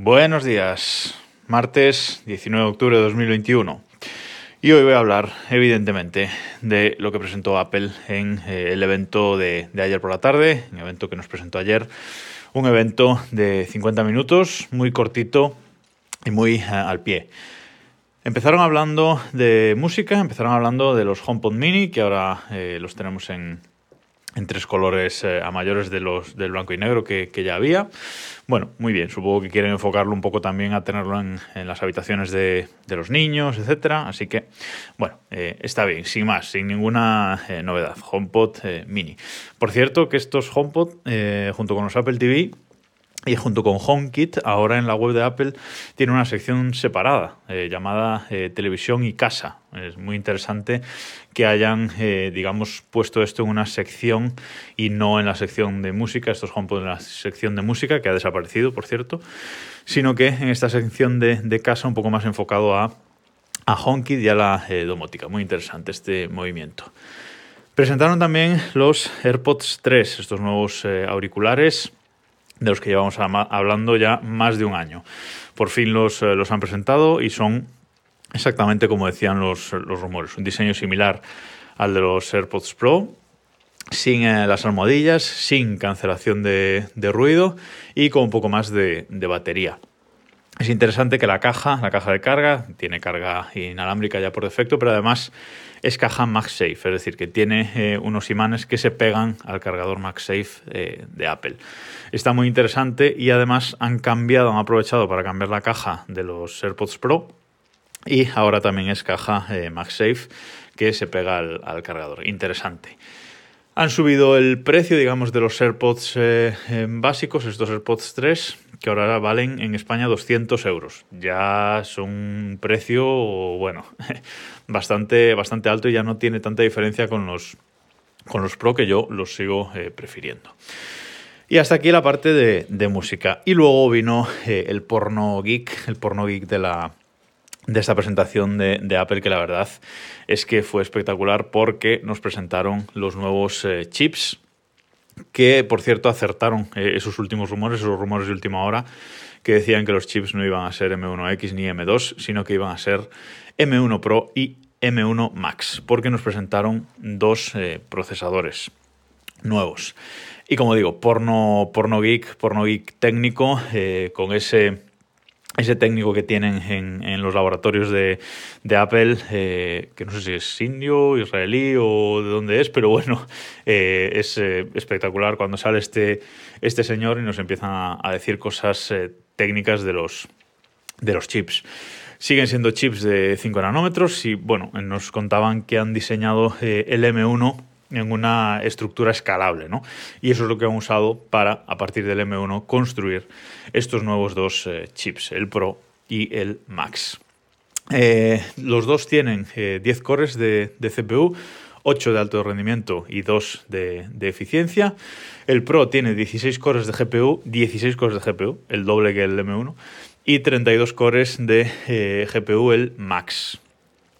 Buenos días, martes 19 de octubre de 2021. Y hoy voy a hablar, evidentemente, de lo que presentó Apple en eh, el evento de, ayer por la tarde, un evento que nos presentó ayer, un evento de 50 minutos, muy cortito y muy uh, al pie. Empezaron hablando de música, empezaron hablando de los HomePod Mini, que ahora eh, los tenemos en, en tres colores eh, a mayores de los del blanco y negro que, que, ya había. Bueno, muy bien, supongo que quieren enfocarlo un poco también a tenerlo en, en las habitaciones de, de, los niños, etcétera. Así que, bueno, eh, está bien, sin más, sin ninguna eh, novedad. HomePod Mini. Por cierto, que estos HomePod, junto con los Apple TV, y junto con HomeKit, ahora en la web de Apple tiene una sección separada eh, llamada eh, Televisión y Casa. Es muy interesante que hayan, eh, digamos, puesto esto en una sección y no en la sección de música, estos HomePod en la sección de música, que ha desaparecido, por cierto, sino que en esta sección de, de casa un poco más enfocado a, a HomeKit y a la domótica. Muy interesante este movimiento. Presentaron también los AirPods 3, estos nuevos auriculares de los que llevamos hablando ya más de un año. Por fin los, eh, los han presentado y son exactamente como decían los, los, rumores, un diseño similar al de los AirPods Pro, sin eh, las almohadillas, sin cancelación de, de, ruido y con un poco más de, de batería. Es interesante que la caja, la caja de carga, tiene carga inalámbrica ya por defecto, pero además es caja MagSafe, es decir, que tiene eh, unos imanes que se pegan al cargador MagSafe eh, de Apple. Está muy interesante y además han cambiado, han aprovechado para cambiar la caja de los AirPods Pro y ahora también es caja eh, MagSafe que se pega al, cargador. Interesante. Han subido el precio, digamos, de los AirPods básicos, estos AirPods 3, que ahora valen en España 200 euros. Ya son un precio, bueno, bastante, bastante alto y ya no tiene tanta diferencia con los, con los Pro que yo los sigo eh, prefiriendo. Y hasta aquí la parte de, música. Y luego vino eh, el porno geek, el porno geek de la, de esta presentación de, Apple, que la verdad es que fue espectacular porque nos presentaron los nuevos eh, chips que por cierto acertaron esos últimos rumores, esos rumores de última hora, que decían que los chips no iban a ser M1X ni M2, sino que iban a ser M1 Pro y M1 Max, porque nos presentaron dos eh, procesadores nuevos. Y como digo, porno, porno geek, porno geek técnico, eh, con ese ese técnico que tienen en, los laboratorios de, Apple, eh, que no sé si es indio, israelí o de dónde es, pero bueno, es espectacular cuando sale este, este señor y nos empiezan a, a decir cosas técnicas de los, de los chips. Siguen siendo chips de 5 nanómetros y bueno, nos contaban que han diseñado eh, el M1 en una estructura escalable, ¿no? Y eso es lo que han usado para, a partir del M1, construir estos nuevos dos eh, chips, el Pro y el Max. Eh, los dos tienen eh, 10 cores de, CPU, 8 de alto rendimiento y 2 de, de, eficiencia. El Pro tiene 16 cores de GPU, 16 cores de GPU, el doble que el M1, y 32 cores de eh, GPU, el Max.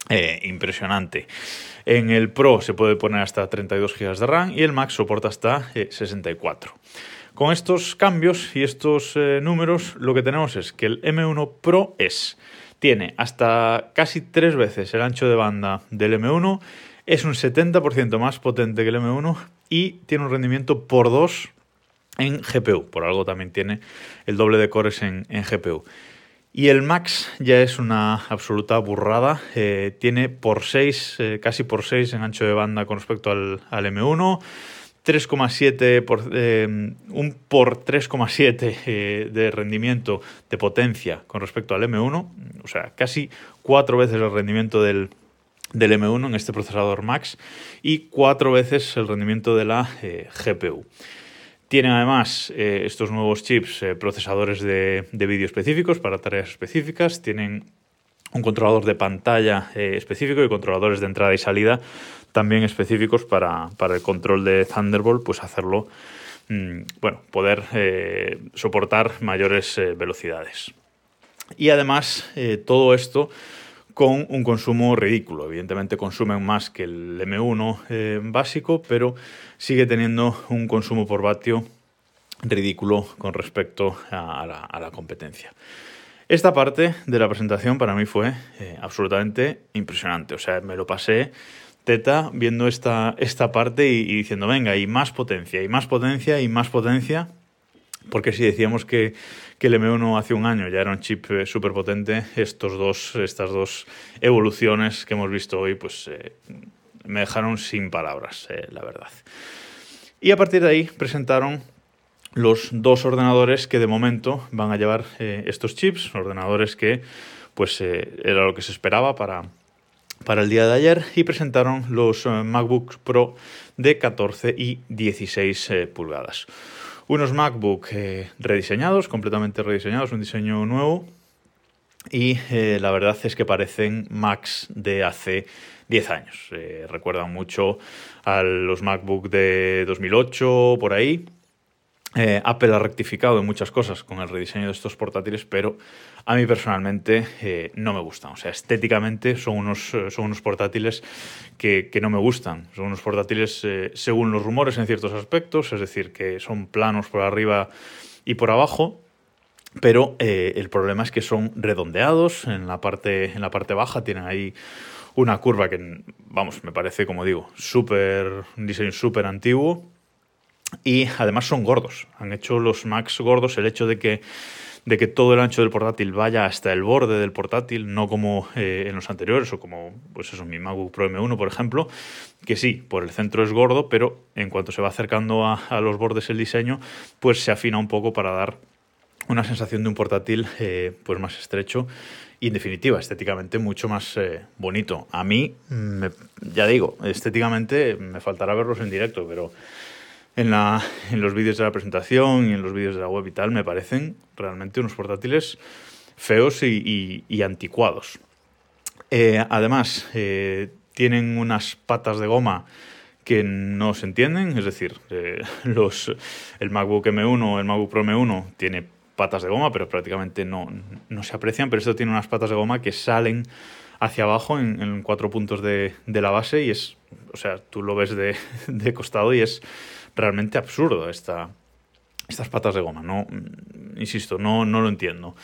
Eh, impresionante. En el Pro se puede poner hasta 32 GB de RAM y el Max soporta hasta eh, 64. Con estos cambios y estos eh, números, lo que tenemos es que el M1 Pro es, tiene hasta casi tres veces el ancho de banda del M1, es un 70% más potente que el M1 y tiene un rendimiento por 2 en GPU. Por algo también tiene el doble de cores en, en GPU. Y el Max ya es una absoluta burrada. Eh, tiene por 6, eh, casi por 6 en ancho de banda con respecto al, al M1. 3,7 por, eh, un por 3,7 eh, de rendimiento de potencia con respecto al M1, o sea, casi cuatro veces el rendimiento del, del M1 en este procesador Max y cuatro veces el rendimiento de la eh, GPU. Tienen además eh, estos nuevos chips eh, procesadores de, de vídeo específicos para tareas específicas, tienen un controlador de pantalla eh, específico y controladores de entrada y salida también específicos para, para el control de Thunderbolt, pues hacerlo, mmm, bueno, poder soportar mayores velocidades. Y además, todo esto con un consumo ridículo. Evidentemente consumen más que el M1 eh, básico, pero sigue teniendo un consumo por vatio ridículo con respecto a la, competencia. Esta parte de la presentación para mí fue eh, absolutamente impresionante. O sea, me lo pasé teta viendo esta, esta parte y, y, diciendo, venga, y más potencia, y más potencia, y más potencia. Porque si decíamos que, que el M1 hace un año ya era un chip eh, súper potente, estos dos, estas dos evoluciones que hemos visto hoy, pues eh, me dejaron sin palabras, eh, la verdad. Y a partir de ahí presentaron los dos ordenadores que de momento van a llevar eh, estos chips, ordenadores que pues era lo que se esperaba para, para el día de ayer y presentaron los MacBook Pro de 14 y 16 eh, pulgadas. Unos MacBook eh, rediseñados, completamente rediseñados, un diseño nuevo y eh, la verdad es que parecen Macs de hace 10 años. recuerdan mucho a los MacBook de 2008 por ahí eh, Apple ha rectificado en muchas cosas con el rediseño de estos portátiles, pero a mí personalmente eh, no me gustan. O sea, estéticamente son unos, eh, son unos portátiles que, no me gustan. Son unos portátiles, según los rumores, en ciertos aspectos, es decir, que son planos por arriba y por abajo. Pero el problema es que son redondeados en la parte, en la parte baja, tienen ahí una curva que, vamos, me parece, como digo, súper, un diseño súper antiguo y además son gordos. Han hecho los Macs gordos el hecho de que, de que todo el ancho del portátil vaya hasta el borde del portátil, no como eh, en los anteriores o como pues eso, mi MacBook Pro M1, por ejemplo, que sí, por el centro es gordo, pero en cuanto se va acercando a, los bordes el diseño, pues se afina un poco para dar una sensación de un portátil eh, pues más estrecho y en definitiva estéticamente mucho más eh, bonito. A mí, me, ya digo, estéticamente me faltará verlos en directo, pero en, la, en los vídeos de la presentación y en los vídeos de la web y tal, me parecen realmente unos portátiles feos y, anticuados. Eh, además, eh, tienen unas patas de goma que no se entienden, es decir, eh, los, el MacBook M1 o el MacBook Pro M1 tiene patas de goma, pero prácticamente no, no se aprecian, pero esto tiene unas patas de goma que salen hacia abajo en, cuatro puntos de, de, la base y es, o sea, tú lo ves de, de costado y es realmente absurdo esta, estas patas de goma. No, insisto, no, no lo entiendo.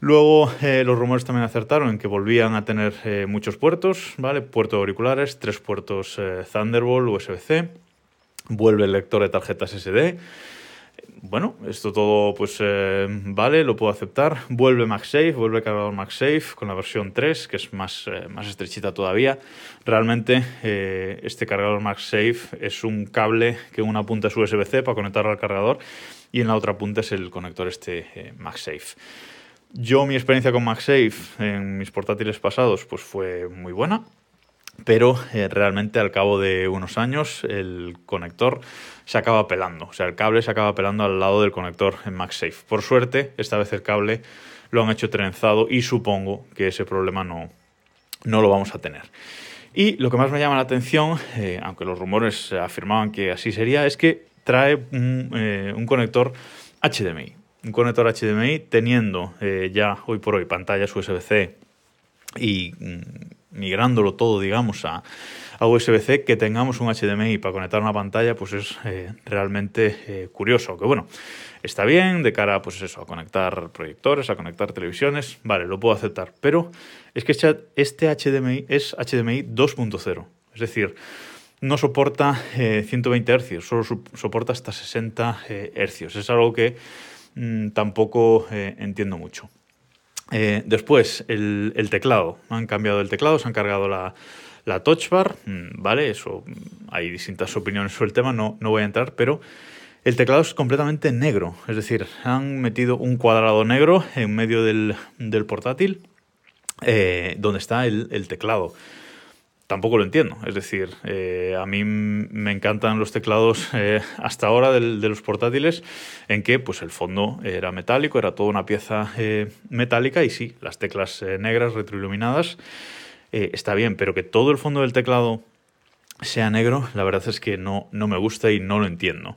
Luego eh, los rumores también acertaron en que volvían a tener eh, muchos puertos, ¿vale? Puertos auriculares, tres puertos eh, Thunderbolt, USB-C, vuelve el lector de tarjetas SD, bueno, esto todo pues eh, vale, lo puedo aceptar. Vuelve MagSafe, vuelve el cargador MagSafe con la versión 3, que es más, eh, más estrechita todavía. Realmente eh, este cargador MagSafe es un cable que una punta es USB-C para conectarlo al cargador y en la otra punta es el conector este MagSafe. Yo mi experiencia con MagSafe en mis portátiles pasados pues fue muy buena pero eh, realmente al cabo de unos años el conector se acaba pelando, o sea, el cable se acaba pelando al lado del conector en MagSafe. Por suerte, esta vez el cable lo han hecho trenzado y supongo que ese problema no, no lo vamos a tener. Y lo que más me llama la atención, eh, aunque los rumores afirmaban que así sería, es que trae un, eh, un conector HDMI. Un conector HDMI teniendo ya hoy por hoy pantallas USB-C y mm, migrándolo todo, digamos, a, USB-C, que tengamos un HDMI para conectar una pantalla, pues es eh, realmente eh, curioso. Que bueno, está bien de cara, pues eso, a conectar proyectores, a conectar televisiones, vale, lo puedo aceptar. Pero es que este HDMI es HDMI 2.0, es decir, no soporta eh, 120 Hz, solo soporta hasta 60 eh, Hz. Es algo que mmm, tampoco eh, entiendo mucho. Eh, después, el, teclado. Han cambiado el teclado, se han cargado la, la touch bar, mm, ¿vale? Eso, mm, hay distintas opiniones sobre el tema, no, no voy a entrar, pero el teclado es completamente negro. Es decir, han metido un cuadrado negro en medio del, portátil eh, donde está el teclado tampoco lo entiendo. Es decir, eh, a mí me encantan los teclados eh, hasta ahora de los portátiles en que pues el fondo era metálico, era toda una pieza eh, metálica y sí, las teclas negras retroiluminadas está bien, pero que todo el fondo del teclado sea negro, la verdad es que no, no me gusta y no lo entiendo.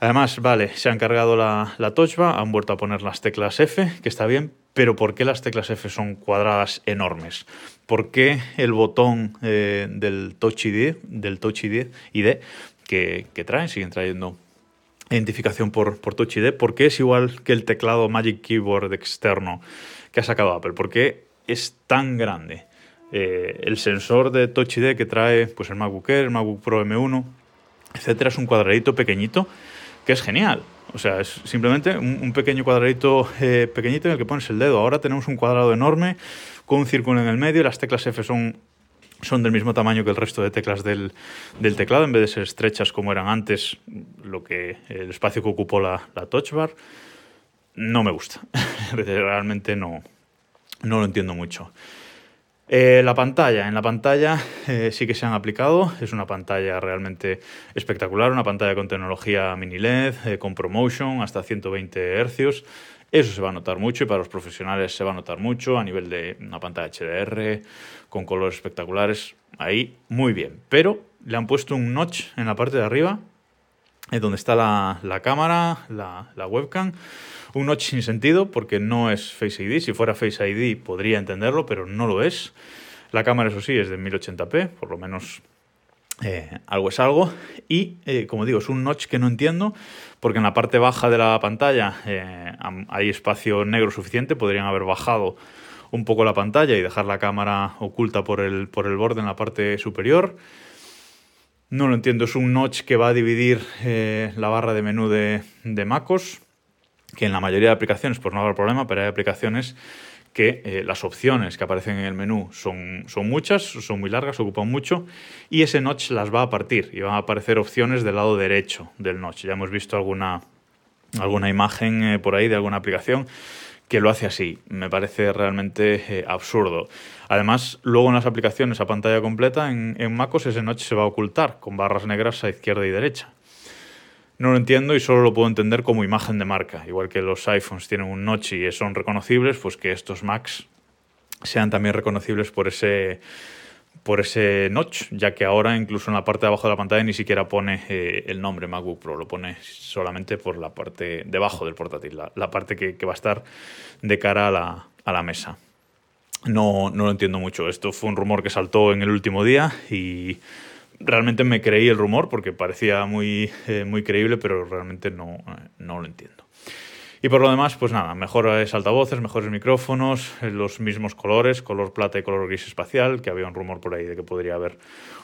Además, vale, se han cargado la, la touch bar, han vuelto a poner las teclas F, que está bien, pero ¿por qué las teclas F son cuadradas enormes? ¿Por qué el botón eh, del Touch ID, del Touch ID, que, que, traen, siguen trayendo identificación por, por Touch ID, porque es igual que el teclado Magic Keyboard externo que ha sacado Apple, porque es tan grande. Eh, el sensor de Touch ID que trae pues, el MacBook Air, el MacBook Pro M1, etcétera, es un cuadradito pequeñito que es genial. O sea, es simplemente un, pequeño cuadradito eh, pequeñito en el que pones el dedo. Ahora tenemos un cuadrado enorme con un círculo en el medio. Las teclas F son, son del mismo tamaño que el resto de teclas del, del, teclado, en vez de ser estrechas como eran antes, lo que el espacio que ocupó la, la Touch Bar. No me gusta. Realmente no, no lo entiendo mucho. Eh, la pantalla, en la pantalla eh, sí que se han aplicado, es una pantalla realmente espectacular, una pantalla con tecnología mini LED, eh, con ProMotion hasta 120 Hz. Eso se va a notar mucho y para los profesionales se va a notar mucho a nivel de una pantalla HDR con colores espectaculares. Ahí muy bien, pero le han puesto un notch en la parte de arriba, donde está la, la cámara, la, la webcam un notch sin sentido porque no es Face ID. Si fuera Face ID podría entenderlo, pero no lo es. La cámara, eso sí, es de 1080p, por lo menos eh, algo es algo. Y, eh, como digo, es un notch que no entiendo porque en la parte baja de la pantalla eh, hay espacio negro suficiente. Podrían haber bajado un poco la pantalla y dejar la cámara oculta por el, por el borde en la parte superior. No lo entiendo, es un notch que va a dividir la barra de menú de, de MacOS que en la mayoría de aplicaciones, por no haber problema, pero hay aplicaciones que eh, las opciones que aparecen en el menú son, son muchas, son muy largas, ocupan mucho, y ese notch las va a partir y van a aparecer opciones del lado derecho del notch. Ya hemos visto alguna, alguna imagen eh, por ahí de alguna aplicación que lo hace así. Me parece realmente eh, absurdo. Además, luego en las aplicaciones a pantalla completa, en, en MacOS ese notch se va a ocultar con barras negras a izquierda y derecha. No lo entiendo y solo lo puedo entender como imagen de marca. Igual que los iPhones tienen un notch y son reconocibles, pues que estos Macs sean también reconocibles por ese, por ese notch, ya que ahora incluso en la parte de abajo de la pantalla ni siquiera pone eh, el nombre MacBook Pro, lo pone solamente por la parte debajo del portátil, la, parte que, va a estar de cara a la, a la mesa. No, no lo entiendo mucho. Esto fue un rumor que saltó en el último día y realmente me creí el rumor porque parecía muy, eh, muy creíble, pero realmente no, eh, no lo entiendo. Y por lo demás, pues nada, mejores altavoces, mejores micrófonos, eh, los mismos colores, color plata y color gris espacial, que había un rumor por ahí de que podría haber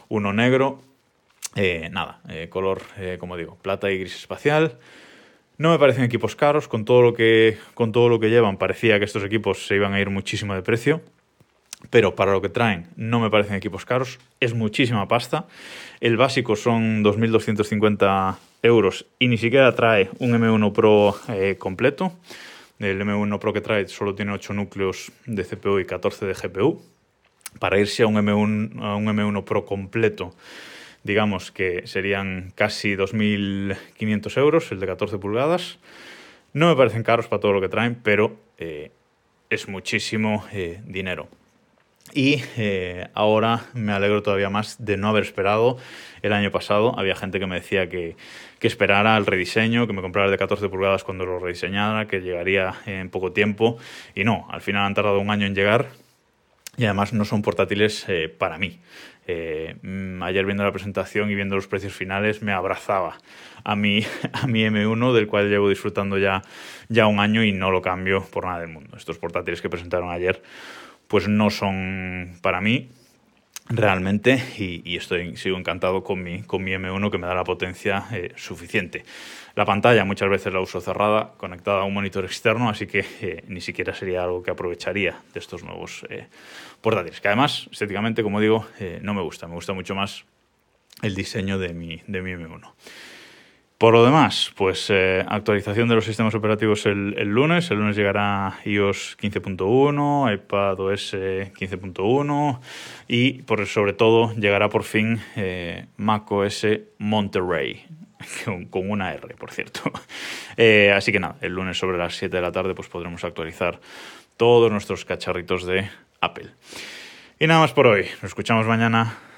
uno negro. nada, color, como digo, plata y gris espacial. No me parecen equipos caros, con todo, lo que, con todo lo que llevan parecía que estos equipos se iban a ir muchísimo de precio pero para lo que traen no me parecen equipos caros, es muchísima pasta. El básico son 2.250 euros y ni siquiera trae un M1 Pro eh, completo. El M1 Pro que trae solo tiene 8 núcleos de CPU y 14 de GPU. Para irse a un M1, a un M1 Pro completo, digamos que serían casi 2.500 euros, el de 14 pulgadas. No me parecen caros para todo lo que traen, pero eh, es muchísimo eh, dinero. Y eh, ahora me alegro todavía más de no haber esperado el año pasado. Había gente que me decía que, que esperara el rediseño, que me comprara el de 14 pulgadas cuando lo rediseñara, que llegaría en poco tiempo. Y no, al final han tardado un año en llegar y además no son portátiles eh, para mí. Eh, mm, ayer viendo la presentación y viendo los precios finales me abrazaba a mi, a mi M1 del cual llevo disfrutando ya, ya un año y no lo cambio por nada del mundo. Estos portátiles que presentaron ayer pues no son para mí realmente y, estoy sigo encantado con mi, con mi M1 que me da la potencia eh, suficiente. La pantalla muchas veces la uso cerrada, conectada a un monitor externo, así que eh, ni siquiera sería algo que aprovecharía de estos nuevos eh, portátiles, que además estéticamente, como digo, no me gusta, me gusta mucho más el diseño de mi, de mi M1. Por lo demás, pues eh, actualización de los sistemas operativos el, lunes. El lunes llegará iOS 15.1, iPadOS 15.1 y por, sobre todo llegará por fin eh, macOS Monterey. Con, una R, por cierto. Eh, así que nada, el lunes sobre las 7 de la tarde pues podremos actualizar todos nuestros cacharritos de Apple. Y nada más por hoy. Nos escuchamos mañana.